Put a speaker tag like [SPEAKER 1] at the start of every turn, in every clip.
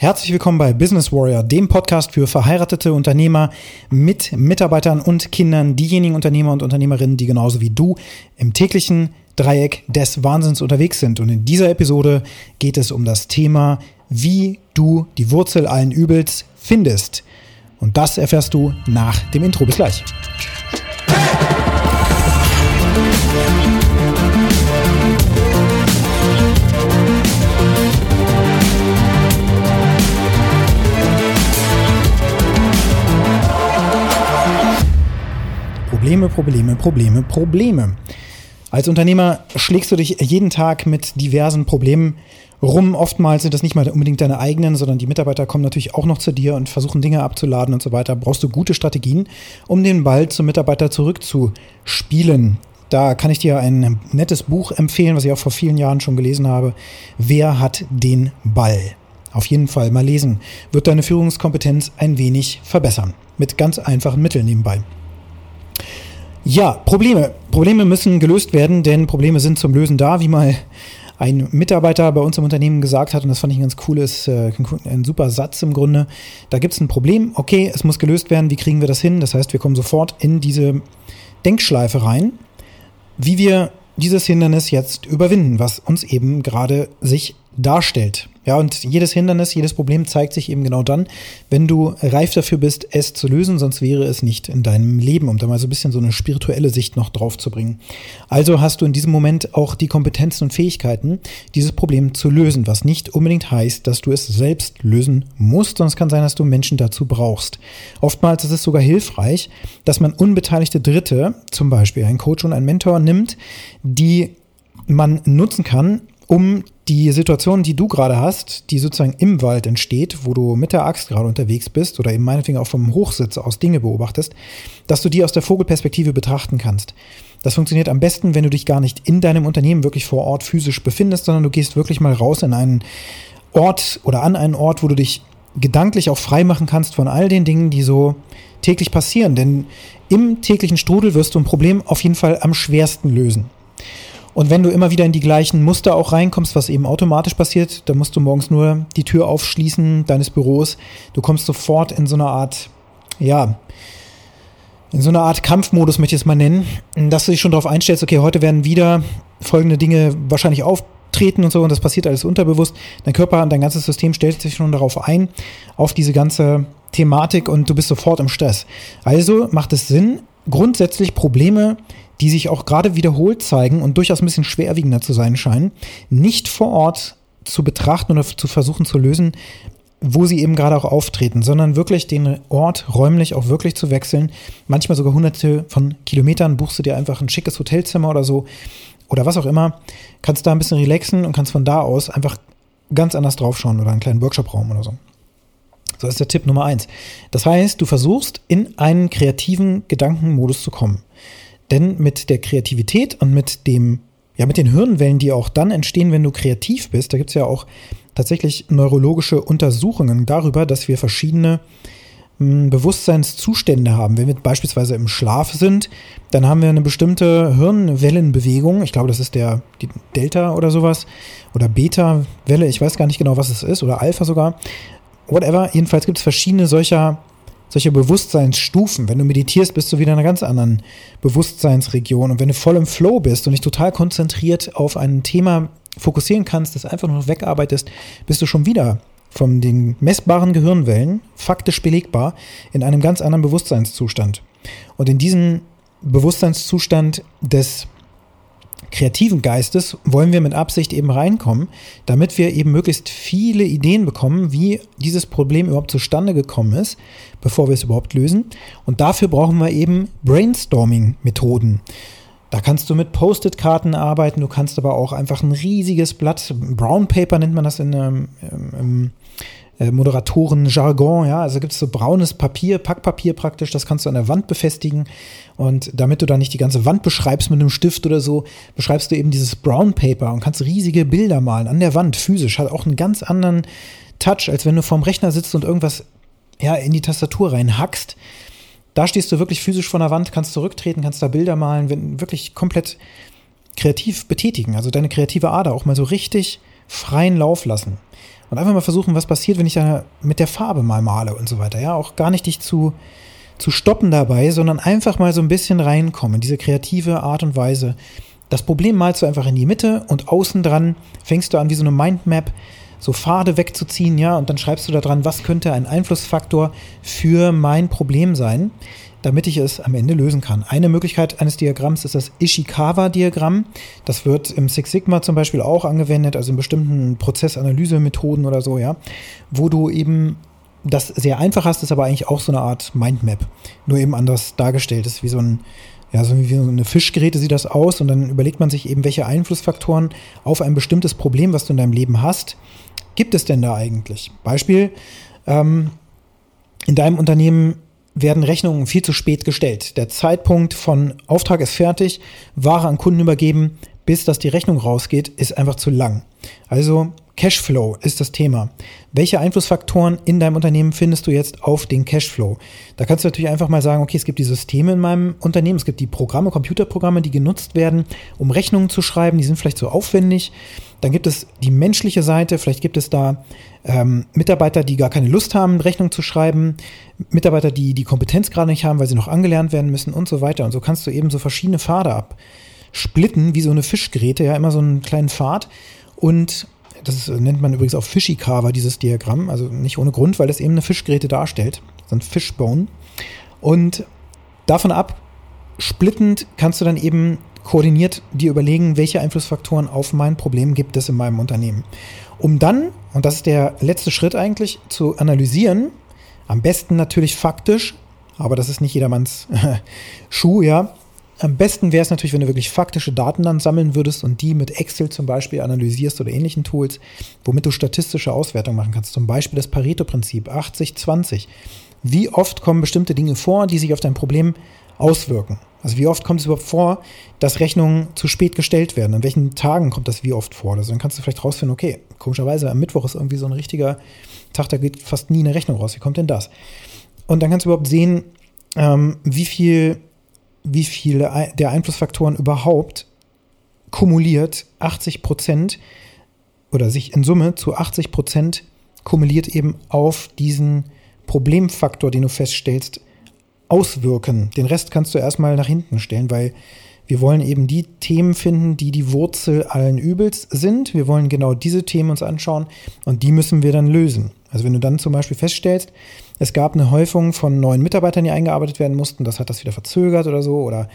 [SPEAKER 1] Herzlich willkommen bei Business Warrior, dem Podcast für verheiratete Unternehmer mit Mitarbeitern und Kindern, diejenigen Unternehmer und Unternehmerinnen, die genauso wie du im täglichen Dreieck des Wahnsinns unterwegs sind. Und in dieser Episode geht es um das Thema, wie du die Wurzel allen Übels findest. Und das erfährst du nach dem Intro. Bis gleich. Probleme, Probleme, Probleme. Als Unternehmer schlägst du dich jeden Tag mit diversen Problemen rum. Oftmals sind das nicht mal unbedingt deine eigenen, sondern die Mitarbeiter kommen natürlich auch noch zu dir und versuchen Dinge abzuladen und so weiter. Brauchst du gute Strategien, um den Ball zum Mitarbeiter zurückzuspielen. Da kann ich dir ein nettes Buch empfehlen, was ich auch vor vielen Jahren schon gelesen habe. Wer hat den Ball? Auf jeden Fall mal lesen. Wird deine Führungskompetenz ein wenig verbessern. Mit ganz einfachen Mitteln nebenbei. Ja, Probleme. Probleme müssen gelöst werden, denn Probleme sind zum Lösen da, wie mal ein Mitarbeiter bei uns im Unternehmen gesagt hat, und das fand ich ein ganz cooles, äh, ein super Satz im Grunde. Da gibt es ein Problem, okay, es muss gelöst werden, wie kriegen wir das hin? Das heißt, wir kommen sofort in diese Denkschleife rein, wie wir dieses Hindernis jetzt überwinden, was uns eben gerade sich darstellt. Ja, und jedes Hindernis, jedes Problem zeigt sich eben genau dann, wenn du reif dafür bist, es zu lösen, sonst wäre es nicht in deinem Leben, um da mal so ein bisschen so eine spirituelle Sicht noch drauf zu bringen. Also hast du in diesem Moment auch die Kompetenzen und Fähigkeiten, dieses Problem zu lösen, was nicht unbedingt heißt, dass du es selbst lösen musst, sondern es kann sein, dass du Menschen dazu brauchst. Oftmals ist es sogar hilfreich, dass man unbeteiligte Dritte, zum Beispiel ein Coach und ein Mentor nimmt, die man nutzen kann, um die Situation, die du gerade hast, die sozusagen im Wald entsteht, wo du mit der Axt gerade unterwegs bist oder eben meinetwegen auch vom Hochsitz aus Dinge beobachtest, dass du die aus der Vogelperspektive betrachten kannst. Das funktioniert am besten, wenn du dich gar nicht in deinem Unternehmen wirklich vor Ort physisch befindest, sondern du gehst wirklich mal raus in einen Ort oder an einen Ort, wo du dich gedanklich auch frei machen kannst von all den Dingen, die so täglich passieren. Denn im täglichen Strudel wirst du ein Problem auf jeden Fall am schwersten lösen. Und wenn du immer wieder in die gleichen Muster auch reinkommst, was eben automatisch passiert, dann musst du morgens nur die Tür aufschließen deines Büros. Du kommst sofort in so eine Art, ja, in so eine Art Kampfmodus, möchte ich es mal nennen, dass du dich schon darauf einstellst, okay, heute werden wieder folgende Dinge wahrscheinlich auftreten und so, und das passiert alles unterbewusst. Dein Körper und dein ganzes System stellt sich schon darauf ein, auf diese ganze Thematik und du bist sofort im Stress. Also macht es Sinn, grundsätzlich Probleme die sich auch gerade wiederholt zeigen und durchaus ein bisschen schwerwiegender zu sein scheinen, nicht vor Ort zu betrachten oder zu versuchen zu lösen, wo sie eben gerade auch auftreten, sondern wirklich den Ort räumlich auch wirklich zu wechseln. Manchmal sogar hunderte von Kilometern buchst du dir einfach ein schickes Hotelzimmer oder so oder was auch immer, kannst da ein bisschen relaxen und kannst von da aus einfach ganz anders draufschauen oder einen kleinen Workshopraum oder so. So ist der Tipp Nummer eins. Das heißt, du versuchst in einen kreativen Gedankenmodus zu kommen. Denn mit der Kreativität und mit dem, ja, mit den Hirnwellen, die auch dann entstehen, wenn du kreativ bist, da gibt es ja auch tatsächlich neurologische Untersuchungen darüber, dass wir verschiedene hm, Bewusstseinszustände haben. Wenn wir beispielsweise im Schlaf sind, dann haben wir eine bestimmte Hirnwellenbewegung. Ich glaube, das ist der Delta oder sowas. Oder Beta-Welle, ich weiß gar nicht genau, was es ist. Oder Alpha sogar. Whatever. Jedenfalls gibt es verschiedene solcher solche Bewusstseinsstufen. Wenn du meditierst, bist du wieder in einer ganz anderen Bewusstseinsregion. Und wenn du voll im Flow bist und dich total konzentriert auf ein Thema fokussieren kannst, das einfach nur noch wegarbeitest, bist du schon wieder von den messbaren Gehirnwellen, faktisch belegbar, in einem ganz anderen Bewusstseinszustand. Und in diesen Bewusstseinszustand des kreativen Geistes wollen wir mit Absicht eben reinkommen, damit wir eben möglichst viele Ideen bekommen, wie dieses Problem überhaupt zustande gekommen ist, bevor wir es überhaupt lösen. Und dafür brauchen wir eben Brainstorming-Methoden. Da kannst du mit Post-it-Karten arbeiten, du kannst aber auch einfach ein riesiges Blatt, Brown Paper nennt man das in, ähm, im äh, Moderatoren-Jargon, ja, also gibt es so braunes Papier, Packpapier praktisch, das kannst du an der Wand befestigen. Und damit du da nicht die ganze Wand beschreibst mit einem Stift oder so, beschreibst du eben dieses Brown Paper und kannst riesige Bilder malen an der Wand, physisch, hat auch einen ganz anderen Touch, als wenn du vorm Rechner sitzt und irgendwas ja, in die Tastatur reinhackst. Da stehst du wirklich physisch vor der Wand, kannst zurücktreten, kannst da Bilder malen, wirklich komplett kreativ betätigen, also deine kreative Ader auch mal so richtig freien Lauf lassen. Und einfach mal versuchen, was passiert, wenn ich da mit der Farbe mal male und so weiter. Ja, auch gar nicht dich zu, zu stoppen dabei, sondern einfach mal so ein bisschen reinkommen, diese kreative Art und Weise. Das Problem malst du einfach in die Mitte und außen dran fängst du an, wie so eine Mindmap, so Pfade wegzuziehen, ja, und dann schreibst du da dran, was könnte ein Einflussfaktor für mein Problem sein, damit ich es am Ende lösen kann. Eine Möglichkeit eines Diagramms ist das Ishikawa-Diagramm. Das wird im Six Sigma zum Beispiel auch angewendet, also in bestimmten Prozessanalysemethoden oder so, ja, wo du eben das sehr einfach hast, ist aber eigentlich auch so eine Art Mindmap, nur eben anders dargestellt. Ist wie so ein ja, so wie so eine Fischgeräte sieht das aus und dann überlegt man sich eben, welche Einflussfaktoren auf ein bestimmtes Problem, was du in deinem Leben hast, gibt es denn da eigentlich? Beispiel, ähm, in deinem Unternehmen werden Rechnungen viel zu spät gestellt. Der Zeitpunkt von Auftrag ist fertig, Ware an Kunden übergeben, bis dass die Rechnung rausgeht, ist einfach zu lang. Also Cashflow ist das Thema. Welche Einflussfaktoren in deinem Unternehmen findest du jetzt auf den Cashflow? Da kannst du natürlich einfach mal sagen, okay, es gibt die Systeme in meinem Unternehmen, es gibt die Programme, Computerprogramme, die genutzt werden, um Rechnungen zu schreiben, die sind vielleicht so aufwendig. Dann gibt es die menschliche Seite, vielleicht gibt es da ähm, Mitarbeiter, die gar keine Lust haben, Rechnungen zu schreiben, Mitarbeiter, die die Kompetenz gerade nicht haben, weil sie noch angelernt werden müssen und so weiter. Und so kannst du eben so verschiedene Pfade absplitten, wie so eine Fischgeräte, ja, immer so einen kleinen Pfad. Und das nennt man übrigens auch Fishy-Carver, dieses Diagramm. Also nicht ohne Grund, weil das eben eine Fischgeräte darstellt. So ein Fishbone. Und davon ab, splittend, kannst du dann eben koordiniert dir überlegen, welche Einflussfaktoren auf mein Problem gibt es in meinem Unternehmen. Um dann, und das ist der letzte Schritt eigentlich, zu analysieren, am besten natürlich faktisch, aber das ist nicht jedermanns Schuh, ja, am besten wäre es natürlich, wenn du wirklich faktische Daten dann sammeln würdest und die mit Excel zum Beispiel analysierst oder ähnlichen Tools, womit du statistische Auswertungen machen kannst. Zum Beispiel das Pareto-Prinzip 80-20. Wie oft kommen bestimmte Dinge vor, die sich auf dein Problem auswirken? Also wie oft kommt es überhaupt vor, dass Rechnungen zu spät gestellt werden? An welchen Tagen kommt das wie oft vor? Also dann kannst du vielleicht rausfinden, okay, komischerweise am Mittwoch ist irgendwie so ein richtiger Tag, da geht fast nie eine Rechnung raus. Wie kommt denn das? Und dann kannst du überhaupt sehen, ähm, wie viel wie viele der Einflussfaktoren überhaupt kumuliert 80 Prozent oder sich in Summe zu 80 Prozent kumuliert eben auf diesen Problemfaktor, den du feststellst, auswirken. Den Rest kannst du erstmal nach hinten stellen, weil wir wollen eben die Themen finden, die die Wurzel allen Übels sind. Wir wollen genau diese Themen uns anschauen und die müssen wir dann lösen. Also wenn du dann zum Beispiel feststellst, es gab eine Häufung von neuen Mitarbeitern, die eingearbeitet werden mussten, das hat das wieder verzögert oder so, oder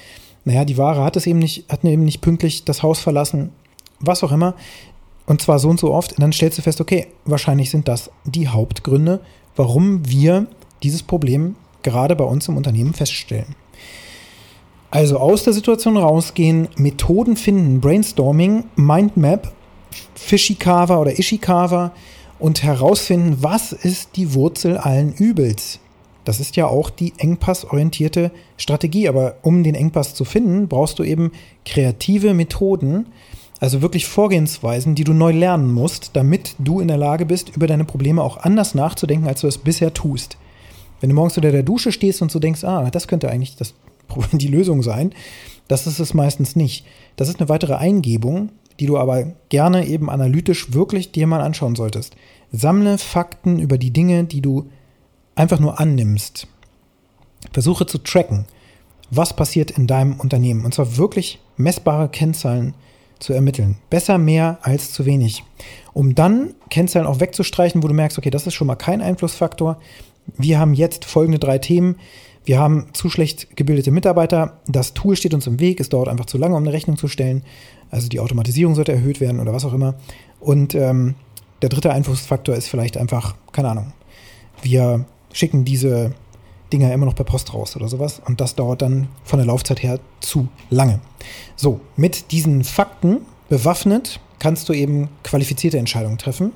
[SPEAKER 1] naja, die Ware hat es eben nicht, hat eben nicht pünktlich das Haus verlassen, was auch immer, und zwar so und so oft, und dann stellst du fest, okay, wahrscheinlich sind das die Hauptgründe, warum wir dieses Problem gerade bei uns im Unternehmen feststellen. Also aus der Situation rausgehen, Methoden finden, Brainstorming, Mindmap, Fishikawa oder Ishikawa, und herausfinden, was ist die Wurzel allen Übels. Das ist ja auch die engpassorientierte Strategie. Aber um den Engpass zu finden, brauchst du eben kreative Methoden, also wirklich Vorgehensweisen, die du neu lernen musst, damit du in der Lage bist, über deine Probleme auch anders nachzudenken, als du es bisher tust. Wenn du morgens unter der Dusche stehst und so denkst, ah, das könnte eigentlich das, die Lösung sein, das ist es meistens nicht. Das ist eine weitere Eingebung, die du aber gerne eben analytisch wirklich dir mal anschauen solltest. Sammle Fakten über die Dinge, die du einfach nur annimmst. Versuche zu tracken, was passiert in deinem Unternehmen. Und zwar wirklich messbare Kennzahlen zu ermitteln. Besser mehr als zu wenig. Um dann Kennzahlen auch wegzustreichen, wo du merkst, okay, das ist schon mal kein Einflussfaktor. Wir haben jetzt folgende drei Themen. Wir haben zu schlecht gebildete Mitarbeiter. Das Tool steht uns im Weg. Es dauert einfach zu lange, um eine Rechnung zu stellen. Also die Automatisierung sollte erhöht werden oder was auch immer. Und ähm, der dritte Einflussfaktor ist vielleicht einfach, keine Ahnung, wir schicken diese Dinger immer noch per Post raus oder sowas. Und das dauert dann von der Laufzeit her zu lange. So, mit diesen Fakten bewaffnet kannst du eben qualifizierte Entscheidungen treffen,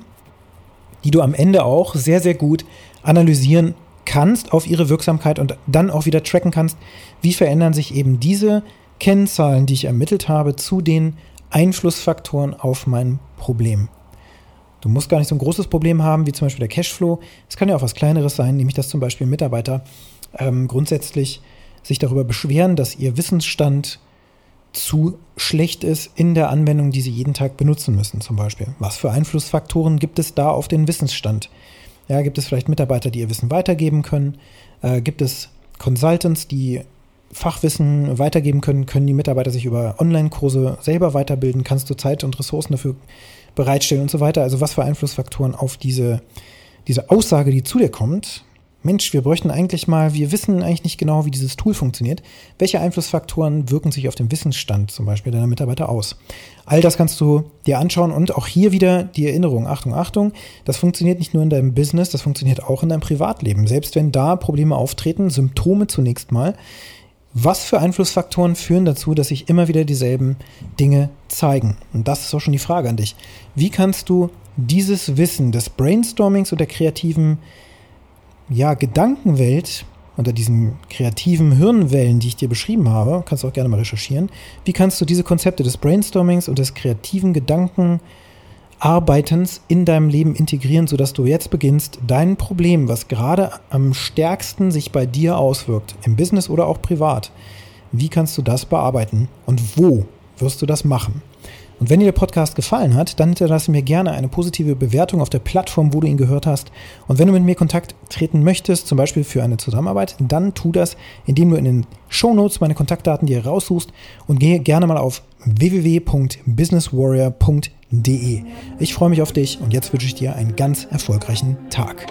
[SPEAKER 1] die du am Ende auch sehr, sehr gut analysieren kannst auf ihre Wirksamkeit und dann auch wieder tracken kannst, wie verändern sich eben diese Kennzahlen, die ich ermittelt habe, zu den Einflussfaktoren auf mein Problem. Du musst gar nicht so ein großes Problem haben, wie zum Beispiel der Cashflow. Es kann ja auch was Kleineres sein, nämlich dass zum Beispiel Mitarbeiter ähm, grundsätzlich sich darüber beschweren, dass ihr Wissensstand zu schlecht ist in der Anwendung, die sie jeden Tag benutzen müssen, zum Beispiel. Was für Einflussfaktoren gibt es da auf den Wissensstand? Ja, gibt es vielleicht Mitarbeiter, die ihr Wissen weitergeben können? Äh, gibt es Consultants, die Fachwissen weitergeben können? Können die Mitarbeiter sich über Online-Kurse selber weiterbilden? Kannst du Zeit und Ressourcen dafür bereitstellen und so weiter? Also was für Einflussfaktoren auf diese, diese Aussage, die zu dir kommt, Mensch, wir bräuchten eigentlich mal, wir wissen eigentlich nicht genau, wie dieses Tool funktioniert. Welche Einflussfaktoren wirken sich auf den Wissensstand zum Beispiel deiner Mitarbeiter aus? All das kannst du dir anschauen und auch hier wieder die Erinnerung, Achtung, Achtung, das funktioniert nicht nur in deinem Business, das funktioniert auch in deinem Privatleben. Selbst wenn da Probleme auftreten, Symptome zunächst mal, was für Einflussfaktoren führen dazu, dass sich immer wieder dieselben Dinge zeigen? Und das ist auch schon die Frage an dich. Wie kannst du dieses Wissen des Brainstormings und der kreativen ja, Gedankenwelt, unter diesen kreativen Hirnwellen, die ich dir beschrieben habe, kannst du auch gerne mal recherchieren, wie kannst du diese Konzepte des Brainstormings und des kreativen Gedankenarbeitens in deinem Leben integrieren, sodass du jetzt beginnst, dein Problem, was gerade am stärksten sich bei dir auswirkt, im Business oder auch privat, wie kannst du das bearbeiten und wo wirst du das machen? Und wenn dir der Podcast gefallen hat, dann hinterlasse mir gerne eine positive Bewertung auf der Plattform, wo du ihn gehört hast. Und wenn du mit mir Kontakt treten möchtest, zum Beispiel für eine Zusammenarbeit, dann tu das, indem du in den Show Notes meine Kontaktdaten dir raussuchst und gehe gerne mal auf www.businesswarrior.de. Ich freue mich auf dich und jetzt wünsche ich dir einen ganz erfolgreichen Tag.